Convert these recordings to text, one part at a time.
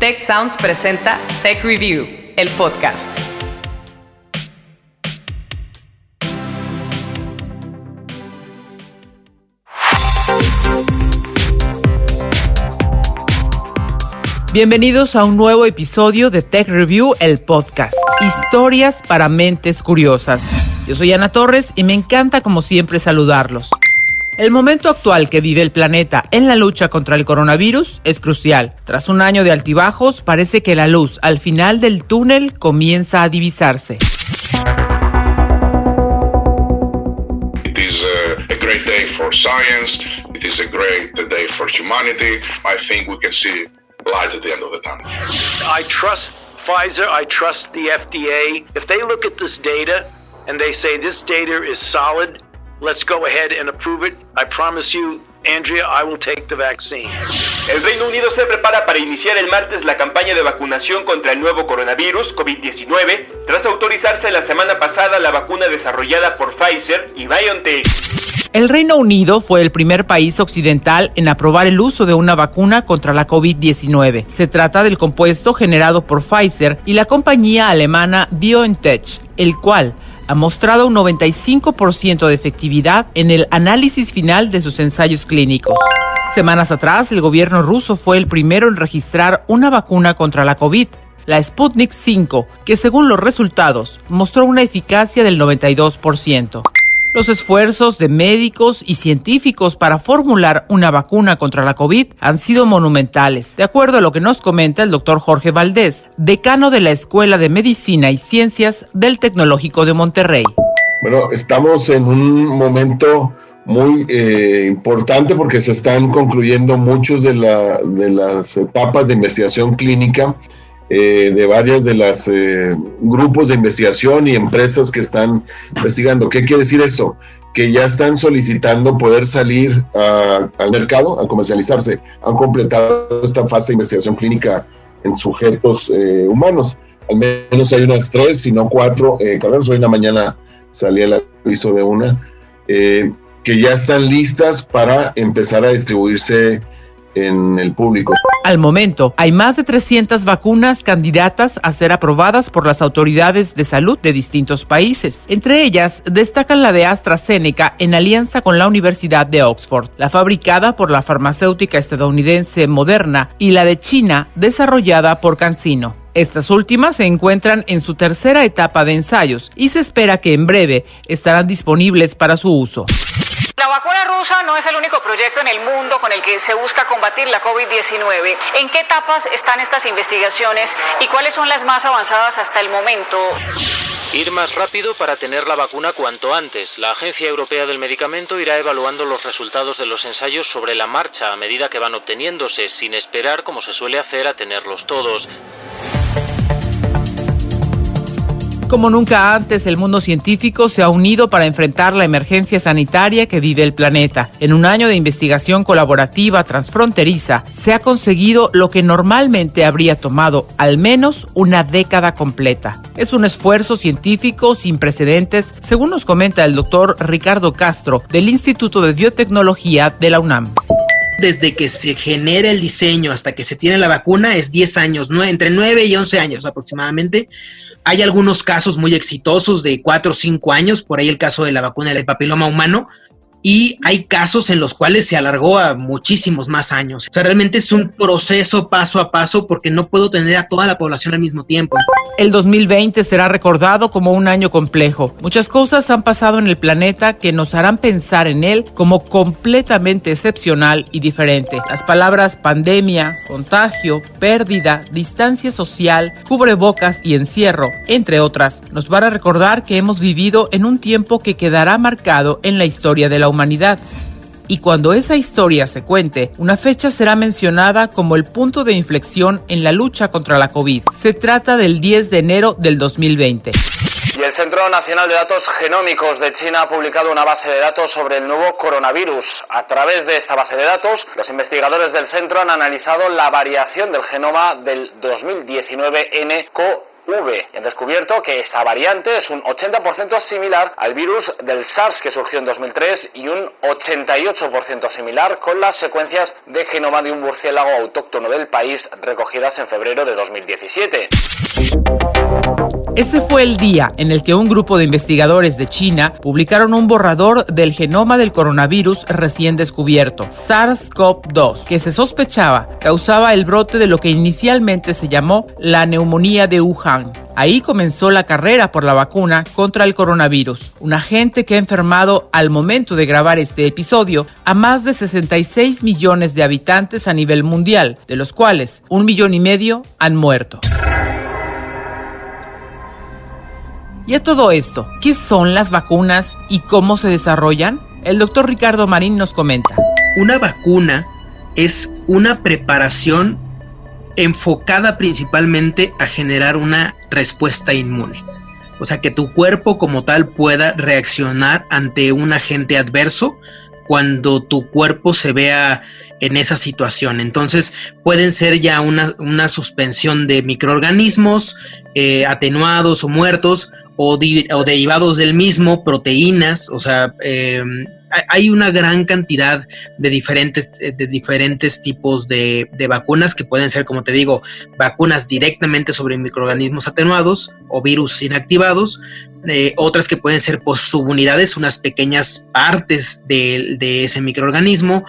Tech Sounds presenta Tech Review, el podcast. Bienvenidos a un nuevo episodio de Tech Review, el podcast. Historias para mentes curiosas. Yo soy Ana Torres y me encanta como siempre saludarlos. El momento actual que vive el planeta en la lucha contra el coronavirus es crucial. Tras un año de altibajos, parece que la luz al final del túnel comienza a divisarse. It is a, a great day for science. It is a great day for humanity. I think we can see light at the end of the tunnel. I trust Pfizer. I trust the FDA. If they look at this data and they say this data is solid, let's go ahead and approve it. I promise you, Andrea, I will take the vaccine. El Reino Unido se prepara para iniciar el martes la campaña de vacunación contra el nuevo coronavirus COVID-19 tras autorizarse la semana pasada la vacuna desarrollada por Pfizer y BioNTech. El Reino Unido fue el primer país occidental en aprobar el uso de una vacuna contra la COVID-19. Se trata del compuesto generado por Pfizer y la compañía alemana BioNTech, el cual ha mostrado un 95% de efectividad en el análisis final de sus ensayos clínicos. Semanas atrás, el gobierno ruso fue el primero en registrar una vacuna contra la COVID, la Sputnik 5, que según los resultados mostró una eficacia del 92%. Los esfuerzos de médicos y científicos para formular una vacuna contra la COVID han sido monumentales, de acuerdo a lo que nos comenta el doctor Jorge Valdés, decano de la Escuela de Medicina y Ciencias del Tecnológico de Monterrey. Bueno, estamos en un momento muy eh, importante porque se están concluyendo muchos de, la, de las etapas de investigación clínica eh, de varias de las eh, grupos de investigación y empresas que están investigando. ¿Qué quiere decir esto? Que ya están solicitando poder salir al mercado, a comercializarse. Han completado esta fase de investigación clínica en sujetos eh, humanos. Al menos hay unas tres, si no cuatro eh, carreras. Hoy en la mañana salía el aviso de una, eh, que ya están listas para empezar a distribuirse en el público. Al momento, hay más de 300 vacunas candidatas a ser aprobadas por las autoridades de salud de distintos países. Entre ellas, destacan la de AstraZeneca en alianza con la Universidad de Oxford, la fabricada por la farmacéutica estadounidense Moderna y la de China, desarrollada por CanSino. Estas últimas se encuentran en su tercera etapa de ensayos y se espera que en breve estarán disponibles para su uso. La vacuna rusa no es el único proyecto en el mundo con el que se busca combatir la COVID-19. ¿En qué etapas están estas investigaciones y cuáles son las más avanzadas hasta el momento? Ir más rápido para tener la vacuna cuanto antes. La Agencia Europea del Medicamento irá evaluando los resultados de los ensayos sobre la marcha a medida que van obteniéndose, sin esperar, como se suele hacer, a tenerlos todos. Como nunca antes, el mundo científico se ha unido para enfrentar la emergencia sanitaria que vive el planeta. En un año de investigación colaborativa transfronteriza, se ha conseguido lo que normalmente habría tomado al menos una década completa. Es un esfuerzo científico sin precedentes, según nos comenta el doctor Ricardo Castro del Instituto de Biotecnología de la UNAM desde que se genera el diseño hasta que se tiene la vacuna es 10 años, ¿no? entre 9 y 11 años aproximadamente. Hay algunos casos muy exitosos de 4 o 5 años, por ahí el caso de la vacuna del papiloma humano, y hay casos en los cuales se alargó a muchísimos más años. O sea, realmente es un proceso paso a paso porque no puedo tener a toda la población al mismo tiempo. El 2020 será recordado como un año complejo. Muchas cosas han pasado en el planeta que nos harán pensar en él como completamente excepcional y diferente. Las palabras pandemia, contagio, pérdida, distancia social, cubrebocas y encierro, entre otras, nos van a recordar que hemos vivido en un tiempo que quedará marcado en la historia de la humanidad. Y cuando esa historia se cuente, una fecha será mencionada como el punto de inflexión en la lucha contra la COVID. Se trata del 10 de enero del 2020. Y el Centro Nacional de Datos Genómicos de China ha publicado una base de datos sobre el nuevo coronavirus. A través de esta base de datos, los investigadores del centro han analizado la variación del genoma del 2019 NCO Y han descubierto que esta variante es un 80% similar al virus del SARS que surgió en 2003 y un 88% similar con las secuencias de genoma de un murciélago autóctono del país recogidas en febrero de 2017. Ese fue el día en el que un grupo de investigadores de China publicaron un borrador del genoma del coronavirus recién descubierto, SARS-CoV-2, que se sospechaba causaba el brote de lo que inicialmente se llamó la neumonía de Wuhan. Ahí comenzó la carrera por la vacuna contra el coronavirus, un agente que ha enfermado al momento de grabar este episodio a más de 66 millones de habitantes a nivel mundial, de los cuales un millón y medio han muerto. Y a todo esto, ¿qué son las vacunas y cómo se desarrollan? El doctor Ricardo Marín nos comenta. Una vacuna es una preparación enfocada principalmente a generar una respuesta inmune. O sea, que tu cuerpo como tal pueda reaccionar ante un agente adverso cuando tu cuerpo se vea en esa situación. Entonces pueden ser ya una, suspensión de microorganismos eh, atenuados o muertos o, derivados del mismo, proteínas, o sea, em, hay una gran cantidad de diferentes, de diferentes tipos de, vacunas que pueden ser, como te digo, vacunas directamente sobre microorganismos atenuados o virus inactivados, eh, otras que pueden ser por subunidades, unas pequeñas partes de, de ese microorganismo,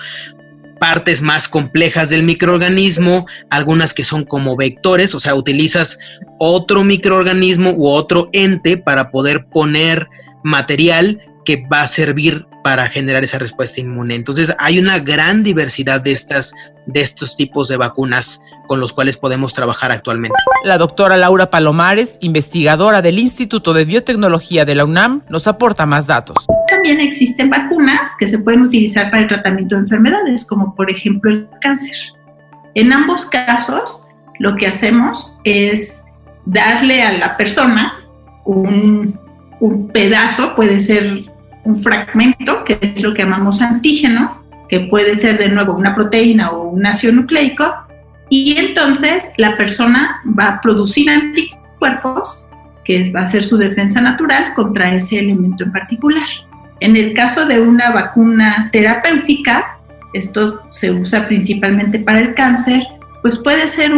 partes más complejas del microorganismo, algunas que son como vectores, o sea, utilizas otro microorganismo u otro ente para poder poner material que va a servir para generar esa respuesta inmune. Entonces, hay una gran diversidad de estas de estos tipos de vacunas con los cuales podemos trabajar actualmente. La doctora Laura Palomares, investigadora del Instituto de Biotecnología de la UNAM, nos aporta más datos. También existen vacunas que se pueden utilizar para el tratamiento de enfermedades, como por ejemplo el cáncer. En ambos casos, lo que hacemos es darle a la persona un, un pedazo, puede ser un fragmento, que es lo que llamamos antígeno, que puede ser de nuevo una proteína o un ácido nucleico, y entonces la persona va a producir anticuerpos, que va a ser su defensa natural contra ese elemento en particular. En el caso de una vacuna terapéutica, esto se usa principalmente para el cáncer, pues puede ser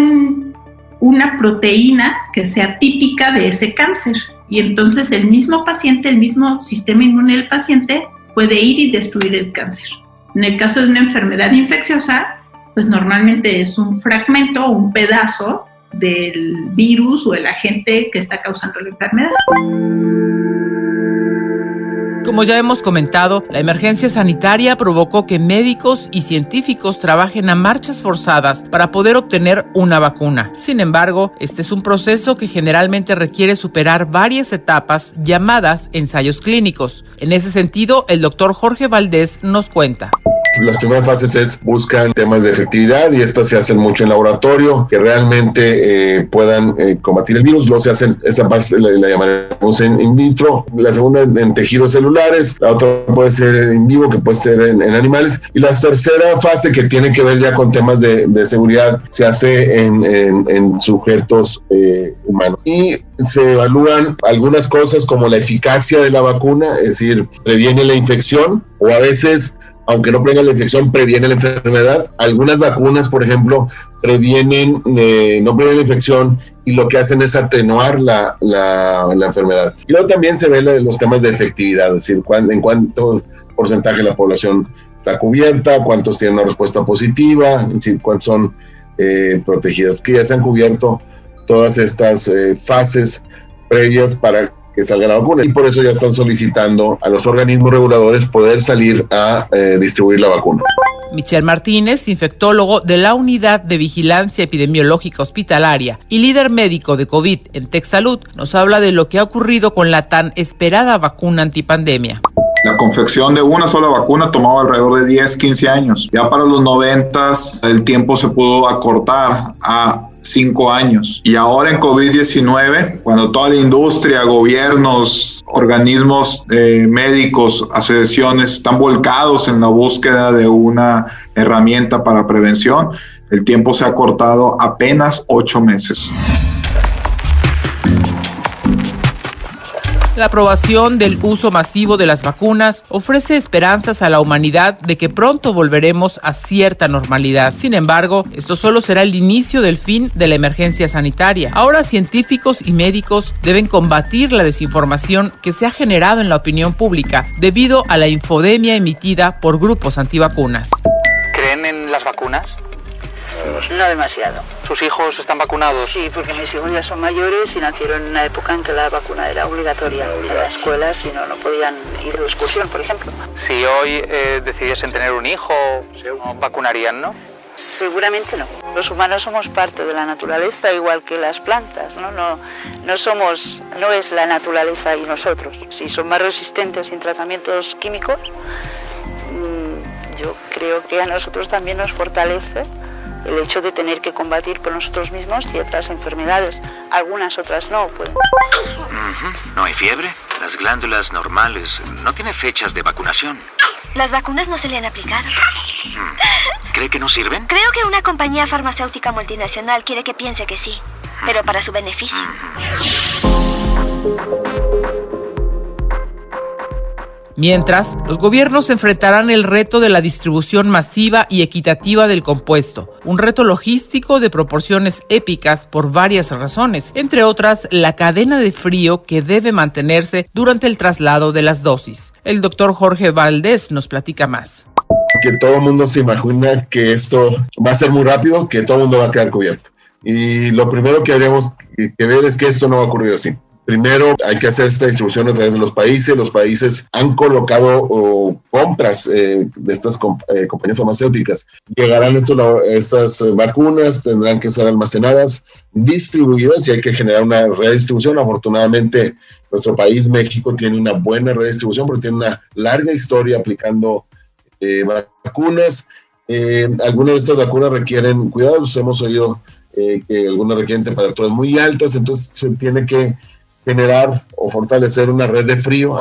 una proteína que sea típica de ese cáncer. Y entonces el mismo paciente, el mismo sistema inmune del paciente puede ir y destruir el cáncer. En el caso de una enfermedad infecciosa, pues normalmente es un fragmento o un pedazo del virus o el agente que está causando la enfermedad. Como ya hemos comentado, la emergencia sanitaria provocó que médicos y científicos trabajen a marchas forzadas para poder obtener una vacuna. Sin embargo, este es un proceso que generalmente requiere superar varias etapas llamadas ensayos clínicos. En ese sentido, el doctor Jorge Valdés nos cuenta. Las primeras fases es buscan temas de efectividad y estas se hacen mucho en laboratorio, que realmente eh, puedan eh, combatir el virus. Luego se hacen, esa parte la, llamaremos en in vitro, la segunda en, tejidos celulares, la otra puede ser en vivo, que puede ser en, animales. Y la tercera fase, que tiene que ver ya con temas de, seguridad, se hace en, sujetos eh, humanos. Y se evalúan algunas cosas como la eficacia de la vacuna, es decir, previene la infección o a veces aunque no prevenga la infección, previene la enfermedad. Algunas vacunas, por ejemplo, previenen, eh, no previenen la infección y lo que hacen es atenuar la, la, enfermedad. Y luego también se ven los temas de efectividad, es decir, en cuánto porcentaje de la población está cubierta, cuántos tienen una respuesta positiva, es decir, cuántos son eh, protegidas, que ya se han cubierto todas estas eh, fases previas para que salga la vacuna. Y por eso ya están solicitando a los organismos reguladores poder salir a eh, distribuir la vacuna. Michelle Martínez, infectólogo de la Unidad de Vigilancia Epidemiológica Hospitalaria y líder médico de COVID en TechSalud, nos habla de lo que ha ocurrido con la tan esperada vacuna antipandemia. La confección de una sola vacuna tomaba alrededor de 10, 15 años. Ya para los 90 el tiempo se pudo acortar a cinco años. Y ahora en COVID-19, cuando toda la industria, gobiernos, organismos eh, médicos, asociaciones están volcados en la búsqueda de una herramienta para prevención, el tiempo se ha cortado apenas ocho meses. La aprobación del uso masivo de las vacunas ofrece esperanzas a la humanidad de que pronto volveremos a cierta normalidad. Sin embargo, esto solo será el inicio del fin de la emergencia sanitaria. Ahora científicos y médicos deben combatir la desinformación que se ha generado en la opinión pública debido a la infodemia emitida por grupos antivacunas. ¿Creen en las vacunas? No demasiado. ¿Sus hijos están vacunados? Sí, porque mis hijos ya son mayores y nacieron en una época en que la vacuna era obligatoria en la escuela, si no, no podían ir de excursión, por ejemplo. Si hoy eh, decidiesen tener un hijo, vacunarían, ¿no? Seguramente no. Los humanos somos parte de la naturaleza igual que las plantas, ¿no? No, no somos, no es la naturaleza y nosotros. Si son más resistentes sin tratamientos químicos, mm, yo creo que a nosotros también nos fortalece el hecho de tener que combatir por nosotros mismos ciertas enfermedades, algunas otras no. Pues. No hay fiebre, las glándulas normales, no tiene fechas de vacunación. Las vacunas no se le han aplicado. ¿Cree que no sirven? Creo que una compañía farmacéutica multinacional quiere que piense que sí, pero para su beneficio. Mientras, los gobiernos enfrentarán el reto de la distribución masiva y equitativa del compuesto, un reto logístico de proporciones épicas por varias razones, entre otras la cadena de frío que debe mantenerse durante el traslado de las dosis. El doctor Jorge Valdés nos platica más. Que todo el mundo se imagina que esto va a ser muy rápido, que todo el mundo va a quedar cubierto. Y lo primero que habríamos que ver es que esto no va a ocurrir así. Primero hay que hacer esta distribución a través de los países. Los países han colocado compras eh, de estas eh, compañías farmacéuticas. Llegarán estas eh, vacunas, tendrán que ser almacenadas, distribuidas y hay que generar una redistribución. Afortunadamente, nuestro país, México, tiene una buena redistribución porque tiene una larga historia aplicando vacunas. algunas de estas vacunas requieren cuidados. Hemos oído que algunas requieren temperaturas muy altas, entonces se tiene que generar o fortalecer una red de frío.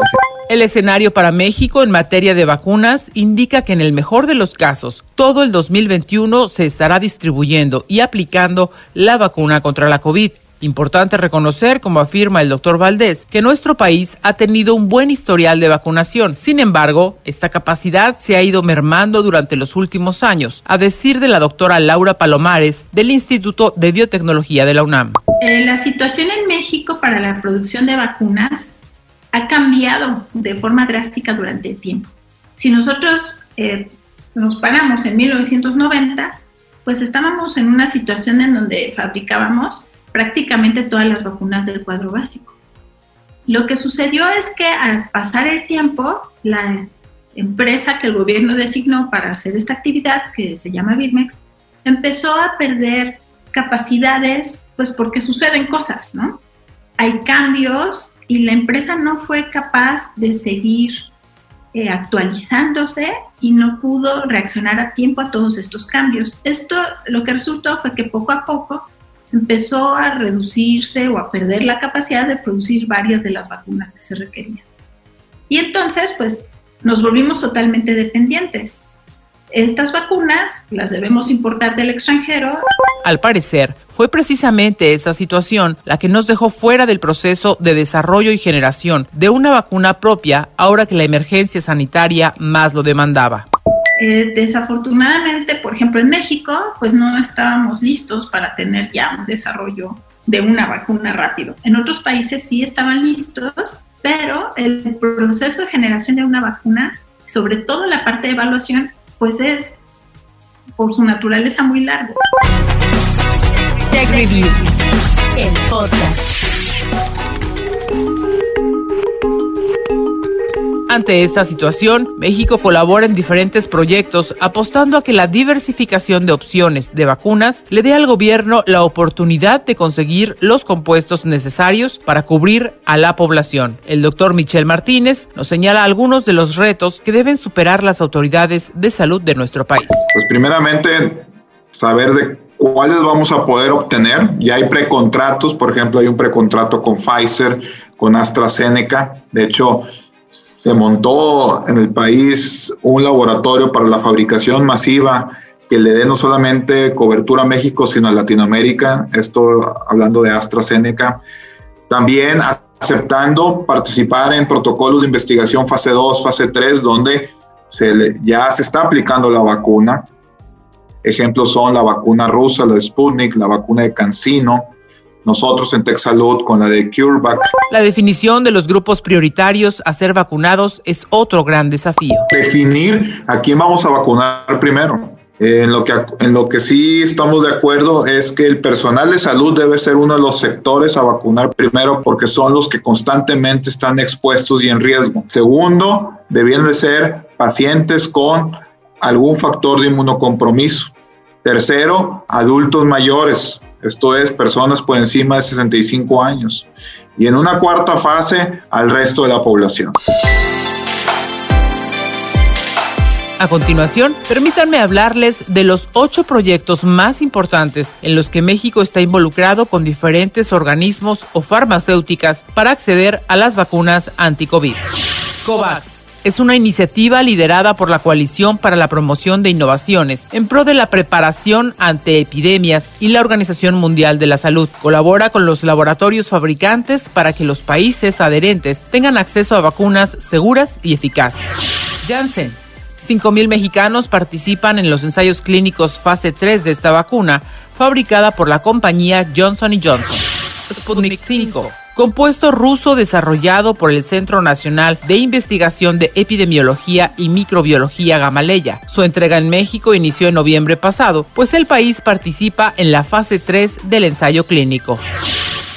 El escenario para México en materia de vacunas indica que en el mejor de los casos, todo el 2021 se estará distribuyendo y aplicando la vacuna contra la COVID. Importante reconocer, como afirma el doctor Valdés, que nuestro país ha tenido un buen historial de vacunación. Sin embargo, esta capacidad se ha ido mermando durante los últimos años, a decir de la doctora Laura Palomares del Instituto de Biotecnología de la UNAM. Eh, la situación en México para la producción de vacunas ha cambiado de forma drástica durante el tiempo. Si nosotros eh, nos paramos en 1990, pues estábamos en una situación en donde fabricábamos prácticamente todas las vacunas del cuadro básico. Lo que sucedió es que al pasar el tiempo, la empresa que el gobierno designó para hacer esta actividad, que se llama Birmex, empezó a perder capacidades, pues porque suceden cosas, ¿no? Hay cambios y la empresa no fue capaz de seguir eh, actualizándose y no pudo reaccionar a tiempo a todos estos cambios. Esto lo que resultó fue que poco a poco empezó a reducirse o a perder la capacidad de producir varias de las vacunas que se requerían. Y entonces, pues, nos volvimos totalmente dependientes. Estas vacunas las debemos importar del extranjero. Al parecer, fue precisamente esa situación la que nos dejó fuera del proceso de desarrollo y generación de una vacuna propia ahora que la emergencia sanitaria más lo demandaba. Eh, desafortunadamente, por ejemplo, en México, pues no estábamos listos para tener ya un desarrollo de una vacuna rápido. En otros países sí estaban listos, pero el proceso de generación de una vacuna, sobre todo la parte de evaluación, pues es por su naturaleza muy largo. Ante esta situación, México colabora en diferentes proyectos apostando a que la diversificación de opciones de vacunas le dé al gobierno la oportunidad de conseguir los compuestos necesarios para cubrir a la población. El doctor Michel Martínez nos señala algunos de los retos que deben superar las autoridades de salud de nuestro país. Pues primeramente, saber de cuáles vamos a poder obtener. Ya hay precontratos, por ejemplo, hay un precontrato con Pfizer, con AstraZeneca. De hecho, se montó en el país un laboratorio para la fabricación masiva que le dé no solamente cobertura a México, sino a Latinoamérica. Esto hablando de AstraZeneca. También aceptando participar en protocolos de investigación fase 2, fase 3, donde ya se está aplicando la vacuna. Ejemplos son la vacuna rusa, la Sputnik, la vacuna de Cancino, nosotros en TechSalud con la de CureVac. La definición de los grupos prioritarios a ser vacunados es otro gran desafío. Definir a quién vamos a vacunar primero. En lo, que, en lo que sí estamos de acuerdo es que el personal de salud debe ser uno de los sectores a vacunar primero porque son los que constantemente están expuestos y en riesgo. Segundo, debían de ser pacientes con algún factor de inmunocompromiso. Tercero, adultos mayores, esto es personas por encima de 65 años. Y en una cuarta fase, al resto de la población. A continuación, permítanme hablarles de los ocho proyectos más importantes en los que México está involucrado con diferentes organismos o farmacéuticas para acceder a las vacunas anti-COVID. COVAX es una iniciativa liderada por la Coalición para la Promoción de Innovaciones en pro de la preparación ante epidemias y la Organización Mundial de la Salud. Colabora con los laboratorios fabricantes para que los países adherentes tengan acceso a vacunas seguras y eficaces. Janssen 5.000 mexicanos participan en los ensayos clínicos fase 3 de esta vacuna, fabricada por la compañía Johnson Johnson. Sputnik 5, compuesto ruso desarrollado por el Centro Nacional de Investigación de Epidemiología y Microbiología Gamaleya. Su entrega en México inició en noviembre pasado, pues el país participa en la fase 3 del ensayo clínico.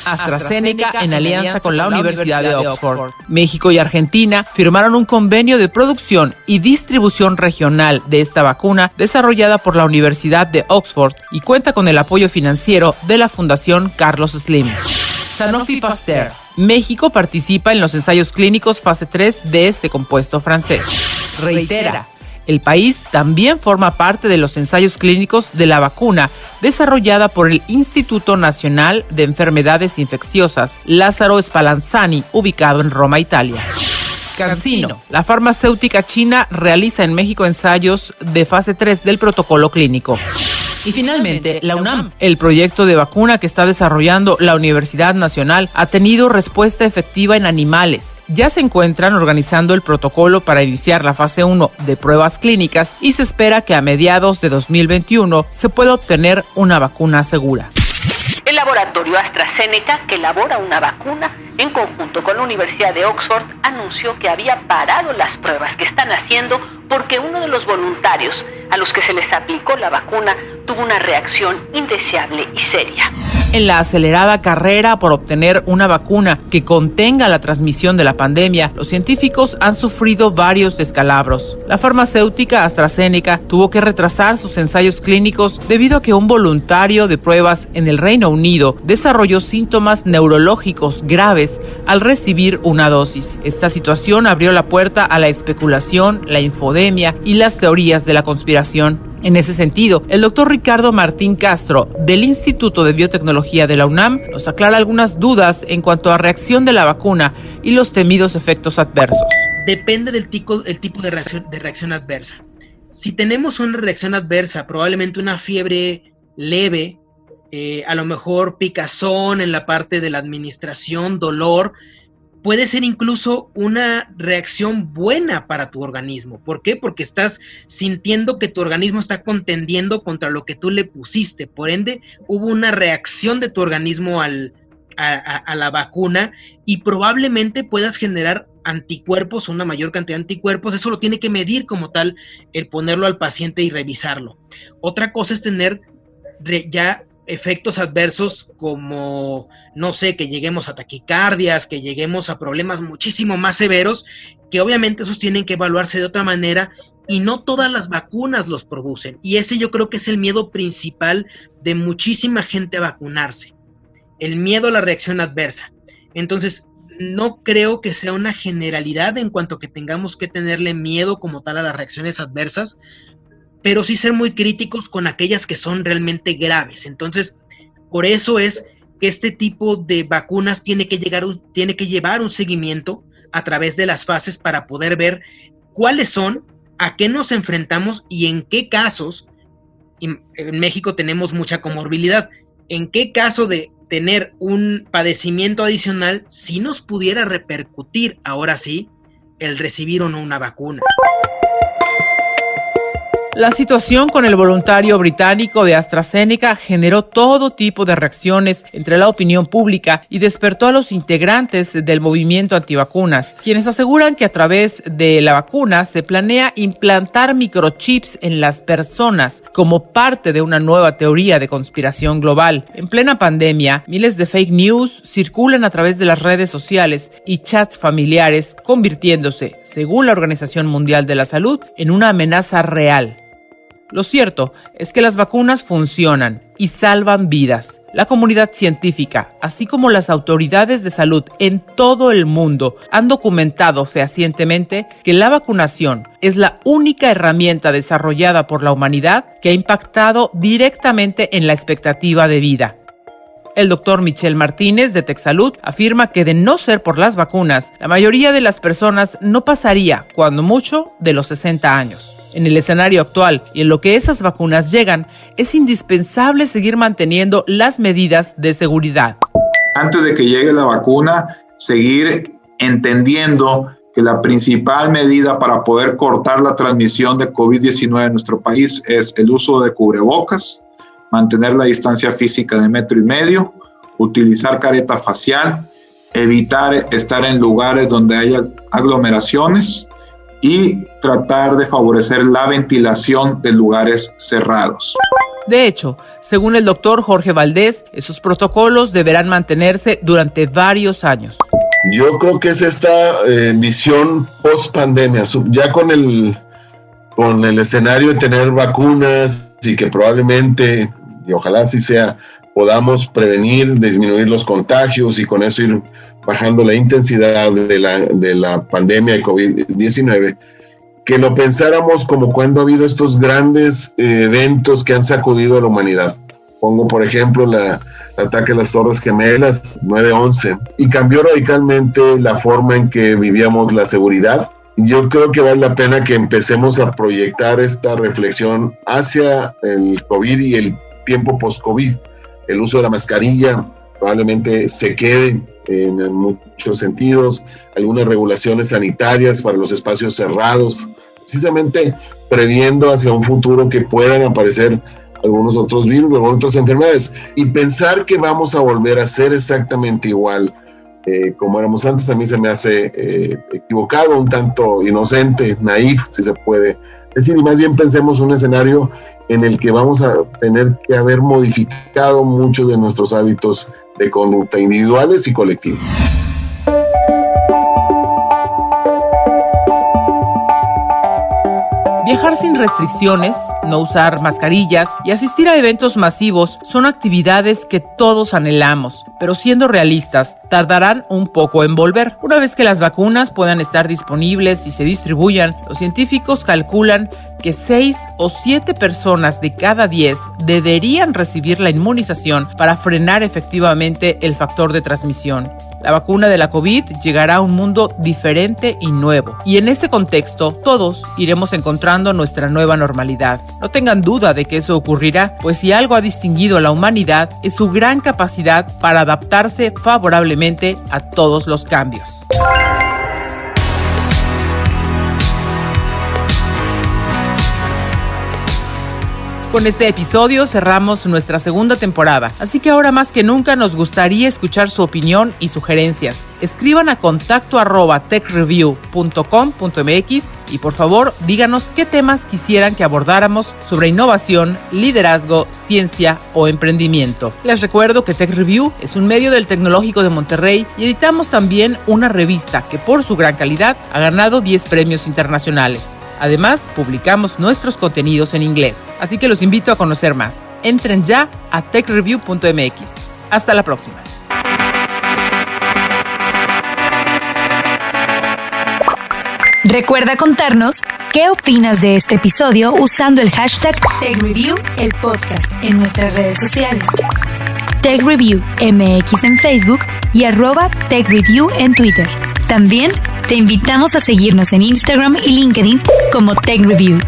AstraZeneca en alianza con la Universidad de Oxford. México y Argentina firmaron un convenio de producción y distribución regional de esta vacuna desarrollada por la Universidad de Oxford y cuenta con el apoyo financiero de la Fundación Carlos Slim. Sanofi Pasteur. México participa en los ensayos clínicos fase 3 de este compuesto francés. Reitera, el país también forma parte de los ensayos clínicos de la vacuna desarrollada por el Instituto Nacional de Enfermedades Infecciosas Lázaro Spallanzani, ubicado en Roma, Italia. CanSino, la farmacéutica china realiza en México ensayos de fase 3 del protocolo clínico. Y finalmente, la UNAM, el proyecto de vacuna que está desarrollando la Universidad Nacional, ha tenido respuesta efectiva en animales. Ya se encuentran organizando el protocolo para iniciar la fase 1 de pruebas clínicas y se espera que a mediados de 2021 se pueda obtener una vacuna segura. El laboratorio AstraZeneca, que elabora una vacuna, en conjunto con la Universidad de Oxford, anunció que había parado las pruebas que están haciendo porque uno de los voluntarios a los que se les aplicó la vacuna tuvo una reacción indeseable y seria. En la acelerada carrera por obtener una vacuna que contenga la transmisión de la pandemia, los científicos han sufrido varios descalabros. La farmacéutica AstraZeneca tuvo que retrasar sus ensayos clínicos debido a que un voluntario de pruebas en el Reino Unido desarrolló síntomas neurológicos graves al recibir una dosis. Esta situación abrió la puerta a la especulación, la infodemia y las teorías de la conspiración. En ese sentido, el doctor Ricardo Martín Castro, del Instituto de Biotecnología de la UNAM, nos aclara algunas dudas en cuanto a reacción de la vacuna y los temidos efectos adversos. Depende del tipo, de reacción adversa. Si tenemos una reacción adversa, probablemente una fiebre leve, eh, a lo mejor picazón en la parte de la administración, dolor, puede ser incluso una reacción buena para tu organismo. ¿Por qué? Porque estás sintiendo que tu organismo está contendiendo contra lo que tú le pusiste. Por ende, hubo una reacción de tu organismo al, a, la vacuna y probablemente puedas generar anticuerpos, una mayor cantidad de anticuerpos. Eso lo tiene que medir como tal el ponerlo al paciente y revisarlo. Otra cosa es tener ya efectos adversos como, no sé, que lleguemos a taquicardias, que lleguemos a problemas muchísimo más severos, que obviamente esos tienen que evaluarse de otra manera y no todas las vacunas los producen. Y ese yo creo que es el miedo principal de muchísima gente a vacunarse, el miedo a la reacción adversa. Entonces, no creo que sea una generalidad en cuanto que tengamos que tenerle miedo como tal a las reacciones adversas, pero sí ser muy críticos con aquellas que son realmente graves. Entonces, por eso es que este tipo de vacunas tiene que, llegar, tiene que llevar un seguimiento a través de las fases para poder ver cuáles son, a qué nos enfrentamos y en qué casos, en México tenemos mucha comorbilidad, en qué caso de tener un padecimiento adicional si nos pudiera repercutir, ahora sí, el recibir o no una vacuna. La situación con el voluntario británico de AstraZeneca generó todo tipo de reacciones entre la opinión pública y despertó a los integrantes del movimiento antivacunas, quienes aseguran que a través de la vacuna se planea implantar microchips en las personas como parte de una nueva teoría de conspiración global. En plena pandemia, miles de fake news circulan a través de las redes sociales y chats familiares, convirtiéndose, según la Organización Mundial de la Salud, en una amenaza real. Lo cierto es que las vacunas funcionan y salvan vidas. La comunidad científica, así como las autoridades de salud en todo el mundo, han documentado fehacientemente que la vacunación es la única herramienta desarrollada por la humanidad que ha impactado directamente en la expectativa de vida. El doctor Michel Martínez de Texalud afirma que de no ser por las vacunas, la mayoría de las personas no pasaría, cuando mucho, de los 60 años. En el escenario actual y en lo que esas vacunas llegan, es indispensable seguir manteniendo las medidas de seguridad. Antes de que llegue la vacuna, seguir entendiendo que la principal medida para poder cortar la transmisión de COVID-19 en nuestro país es el uso de cubrebocas, mantener la distancia física de metro y medio, utilizar careta facial, evitar estar en lugares donde haya aglomeraciones y tratar de favorecer la ventilación de lugares cerrados. De hecho, según el doctor Jorge Valdés, esos protocolos deberán mantenerse durante varios años. Yo creo que es esta eh, visión post pandemia, ya con el, con el escenario de tener vacunas y que probablemente, y ojalá así sea, podamos prevenir, disminuir los contagios y con eso ir bajando la intensidad de la, de la pandemia de COVID-19, que lo pensáramos como cuando ha habido estos grandes eh, eventos que han sacudido a la humanidad. Pongo, por ejemplo, el ataque a las Torres Gemelas 9-11 y cambió radicalmente la forma en que vivíamos la seguridad. Yo creo que vale la pena que empecemos a proyectar esta reflexión hacia el COVID y el tiempo post-COVID. El uso de la mascarilla, probablemente se quede en muchos sentidos, algunas regulaciones sanitarias para los espacios cerrados, precisamente previendo hacia un futuro que puedan aparecer algunos otros virus, algunas otras enfermedades, y pensar que vamos a volver a ser exactamente igual eh, como éramos antes, a mí se me hace eh, equivocado, un tanto inocente, naif, si se puede decir, y más bien pensemos un escenario en el que vamos a tener que haber modificado muchos de nuestros hábitos de conducta individuales y colectivos. Viajar sin restricciones, no usar mascarillas y asistir a eventos masivos son actividades que todos anhelamos, pero siendo realistas, tardarán un poco en volver. Una vez que las vacunas puedan estar disponibles y se distribuyan, los científicos calculan que 6 o 7 personas de cada 10 deberían recibir la inmunización para frenar efectivamente el factor de transmisión. La vacuna de la COVID llegará a un mundo diferente y nuevo. Y en ese contexto, todos iremos encontrando nuestra nueva normalidad. No tengan duda de que eso ocurrirá, pues si algo ha distinguido a la humanidad es su gran capacidad para adaptarse favorablemente a todos los cambios. Con este episodio cerramos nuestra segunda temporada, así que ahora más que nunca nos gustaría escuchar su opinión y sugerencias. Escriban a contacto arroba techreview.com.mx y por favor díganos qué temas quisieran que abordáramos sobre innovación, liderazgo, ciencia o emprendimiento. Les recuerdo que Tech Review es un medio del Tecnológico de Monterrey y editamos también una revista que por su gran calidad ha ganado 10 premios internacionales. Además, publicamos nuestros contenidos en inglés, así que los invito a conocer más. Entren ya a techreview.mx. Hasta la próxima. Recuerda contarnos qué opinas de este episodio usando el hashtag TechReview, el podcast, en nuestras redes sociales. TechReview MX en Facebook y arroba TechReview en Twitter. También te invitamos a seguirnos en Instagram y LinkedIn como Tech Review.